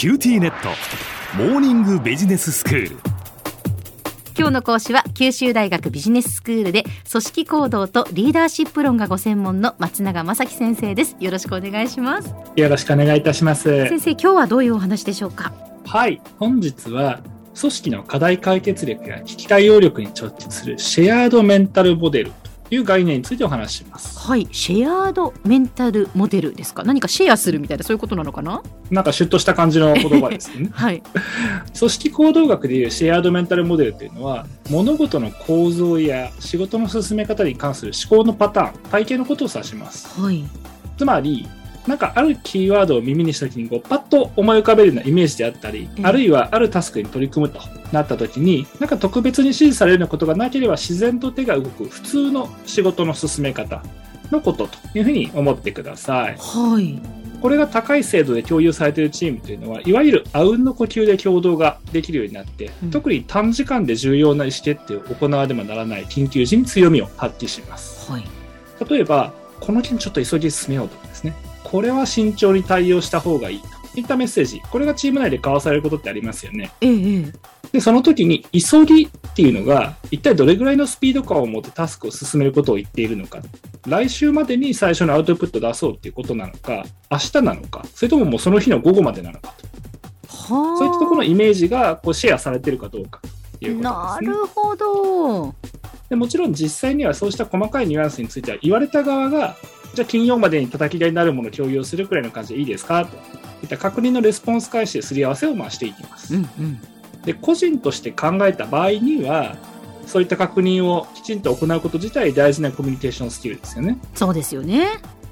QTnet。モーニングビジネススクール。今日の講師は九州大学ビジネススクールで組織行動とリーダーシップ論がご専門の松永正樹先生です。よろしくお願いします。よろしくお願いいたします。先生今日はどういうお話でしょうか？はい。本日は組織の課題解決力や危機対応力に直結する shared mental model という概念についてお話しします。はい。 shared mental model ですか？何かシェアするみたいなそういうことなのかな？なんかシュッとした感じの言葉ですね。はい。組織行動学でいうシェアードメンタルモデルというのは物事の構造や仕事の進め方に関する思考のパターン体系のことを指します。はい。つまりなんかあるキーワードを耳にした時にこうパッと思い浮かべるようなイメージであったり、うん。あるいはあるタスクに取り組むとなった時になんか特別に指示されるようなことがなければ自然と手が動く普通の仕事の進め方のことというふうに思ってください。はい。これが高い精度で共有されているチームというのは、いわゆるあうんの呼吸で共同ができるようになって、うん。特に短時間で重要な意思決定を行わねばならない緊急時に強みを発揮します。はい。例えば、この件ちょっと急ぎ進めようとかですね、これは慎重に対応した方がいいといったメッセージ、これがチーム内で交わされることってありますよね。で、その時に急ぎっていうのが、一体どれぐらいのスピード感を持ってタスクを進めることを言っているのか。来週までに最初のアウトプットを出そうっていうことなのか、明日なのか、それとももうその日の午後までなのかと。はあそういったところのイメージがこうシェアされているかどうかということなですね。るほどでもちろん実際にはそうした細かいニュアンスについては言われた側が、じゃあ金曜までに叩き台になるものを共有するくらいの感じでいいですか？といった確認のレスポンス開始ですり合わせをまあしていきます。うんうんで、個人として考えた場合には、そういった確認をきちんと行うこと自体大事なコミュニケーションスキルですよね。そうですよね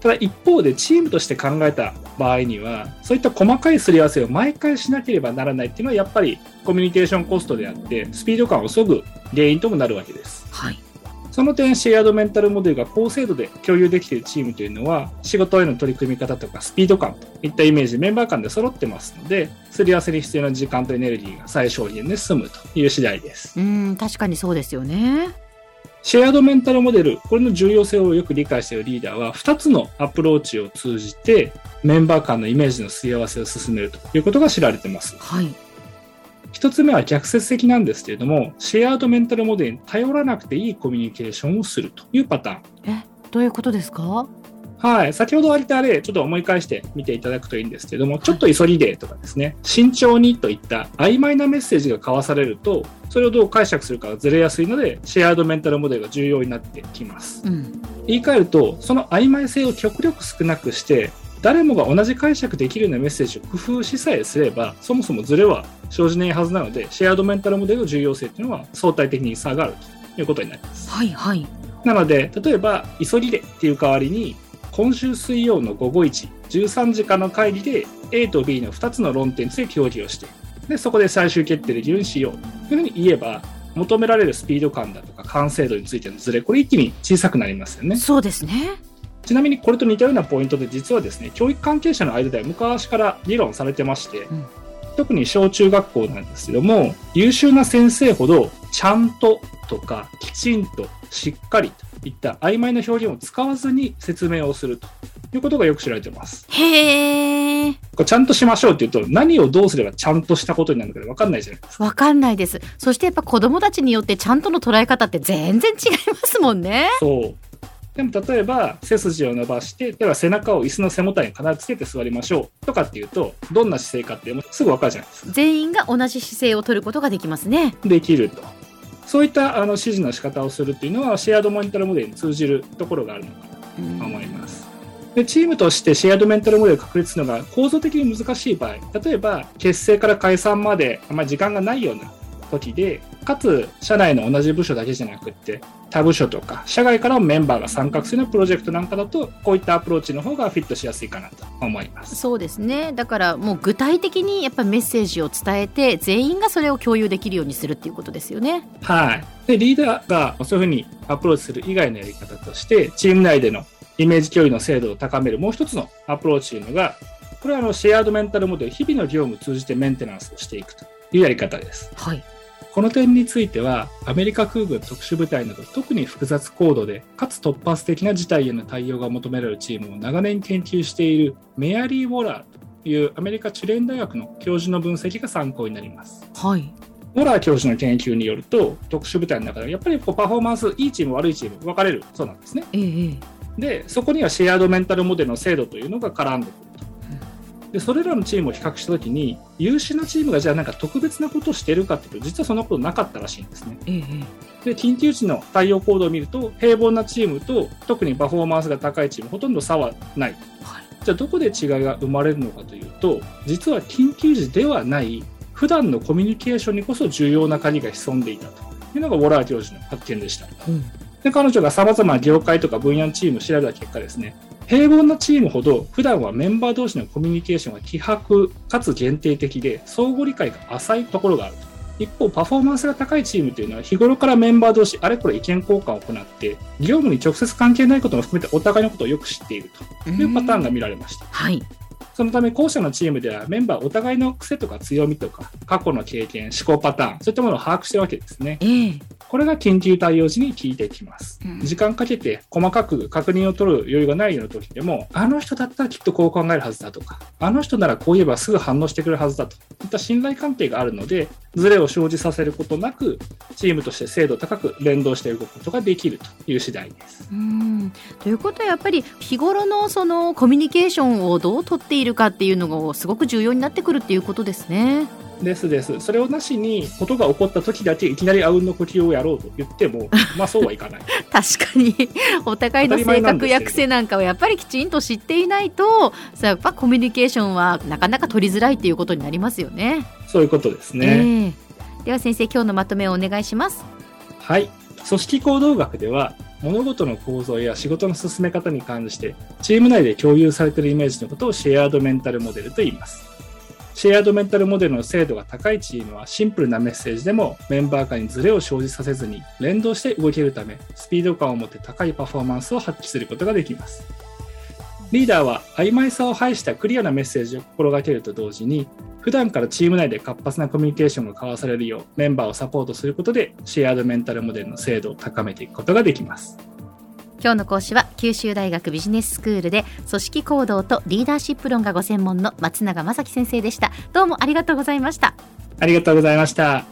ただ一方でチームとして考えた場合には、そういった細かいすり合わせを毎回しなければならないっていうのはやっぱりコミュニケーションコストであって、スピード感を削ぐ原因ともなるわけです。はいその点、シェアードメンタルモデルが高精度で共有できているチームというのは、仕事への取り組み方とかスピード感といったイメージ、メンバー間で揃ってますので、すり合わせに必要な時間とエネルギーが最小限で済むという次第です。うん確かにそうですよねシェアードメンタルモデル、これの重要性をよく理解しているリーダーは、2つのアプローチを通じて、メンバー間のイメージのすり合わせを進めるということが知られています。はい1つ目は逆説的なんですけれども、シェアードメンタルモデルに頼らなくていいコミュニケーションをするというパターン。えどういうことですか？はい。先ほど挙げた例、ちょっと思い返してみていただくといいんですけれども、ちょっと急ぎでとかですね、慎重にといった曖昧なメッセージが交わされると、それをどう解釈するかがずれやすいので、シェアードメンタルモデルが重要になってきます。うん言い換えると、その曖昧性を極力少なくして、誰もが同じ解釈できるようなメッセージを工夫しさえすれば、そもそもズレは生じないはずなので、シェアードメンタルモデルの重要性というのは相対的に下がるということになります。はいはいなので、例えば、急ぎでっていう代わりに、今週水曜の午後1、13時間の会議で A と B の2つの論点について協議をして、で、そこで最終決定できるようにしようというふうに言えば、求められるスピード感だとか完成度についてのズレ、これ一気に小さくなりますよね。そうですねちなみにこれと似たようなポイントで実はですね、教育関係者の間では昔から議論されてまして、ん特に小中学校なんですけども、優秀な先生ほど、ちゃんととか、きちんと、しっかりといった曖昧な表現を使わずに説明をするということがよく知られています。へえこれちゃんとしましょうって言うと、何をどうすればちゃんとしたことになるのか分かんないじゃないですか。わかんないですそしてやっぱ子供たちによってちゃんとの捉え方って全然違いますもんねそう。でも例えば背筋を伸ばして、では背中を椅子の背もたれに必ずつけて座りましょうとかっていうと、どんな姿勢かってもうすぐ分かるじゃないですか。全員が同じ姿勢を取ることができますねできると。そういったあの指示の仕方をするっていうのは、シェアードモニタルモデルに通じるところがあるのかうんなと思います。でチームとしてシェアードメンタルモデルを確立するのが構造的に難しい場合、例えば結成から解散まであまり時間がないような時で、かつ社内の同じ部署だけじゃなくって、他部署とか社外からもメンバーが参画するようなプロジェクトなんかだと、こういったアプローチの方がフィットしやすいかなと思います。そうですねだからもう具体的にやっぱメッセージを伝えて全員がそれを共有できるようにするっていうことですよねはい。で、リーダーがそういうふうにアプローチする以外のやり方として、チーム内でのイメージ共有の精度を高めるもう一つのアプローチというのが、これはあの shared mental model、日々の業務を通じてメンテナンスをしていくというやり方です。はいこの点については、アメリカ空軍特殊部隊など特に複雑高度で、かつ突発的な事態への対応が求められるチームを長年研究しているメアリー・ウォラーいうアメリカチュレン大学の教授の分析が参考になります。はい。モラー教授の研究によると、特殊部隊の中でやっぱりこうパフォーマンス、いいチーム、悪いチーム、分かれるそうなんですね。ええええで、そこにはシェアードメンタルモデルの制度というのが絡んでくると。で、それらのチームを比較したときに、優秀なチームがじゃあなんか特別なことをしているかっていうと、実はそんなことなかったらしいんですね。えええで、緊急時の対応行動を見ると、平凡なチームと、特にパフォーマンスが高いチーム、ほとんど差はない。えはい。じゃあどこで違いが生まれるのかというと、実は緊急時ではない、普段のコミュニケーションにこそ重要な鍵が潜んでいたというのがウォラー教授の発見でした。うんで、彼女が様々な業界とか分野のチームを調べた結果ですね、平凡なチームほど普段はメンバー同士のコミュニケーションが希薄かつ限定的で相互理解が浅いところがあると。一方、パフォーマンスが高いチームというのは日頃からメンバー同士あれこれ意見交換を行って業務に直接関係ないことも含めてお互いのことをよく知っているというパターンが見られました。はい。そのため後者のチームではメンバーお互いの癖とか強みとか過去の経験、思考パターン、そういったものを把握してるわけですね。ええこれが緊急対応時に効いてきます。うん時間かけて細かく確認を取る余裕がないような時でも、あの人だったらきっとこう考えるはずだとか、あの人ならこう言えばすぐ反応してくれるはずだといった信頼関係があるので、ズレを生じさせることなく、チームとして精度高く連動して動くことができるという次第です。うんということはやっぱり日頃のそのコミュニケーションをどう取っているかっていうのがすごく重要になってくるっていうことですね。ですです。それをなしに、ことが起こった時だけいきなりあうんの呼吸をやろうと言っても、まあそうはいかない。確かにお互いの性格や癖なんかをやっぱりきちんと知っていないとさやっぱコミュニケーションはなかなか取りづらいっていうことになりますよね。そういうことですね。ええでは先生今日のまとめをお願いします。はい。組織行動学では、物事の構造や仕事の進め方に関して、チーム内で共有されているイメージのことをシェアードメンタルモデルと言います。シェアードメンタルモデルの精度が高いチームはシンプルなメッセージでもメンバー間にズレを生じさせずに連動して動けるためスピード感を持って高いパフォーマンスを発揮することができます。リーダーは曖昧さを排したクリアなメッセージを心がけると同時に普段からチーム内で活発なコミュニケーションが交わされるようメンバーをサポートすることでシェアードメンタルモデルの精度を高めていくことができます。今日の講師は九州大学ビジネススクールで組織行動とリーダーシップ論がご専門の松永正樹先生でした。どうもありがとうございました。ありがとうございました。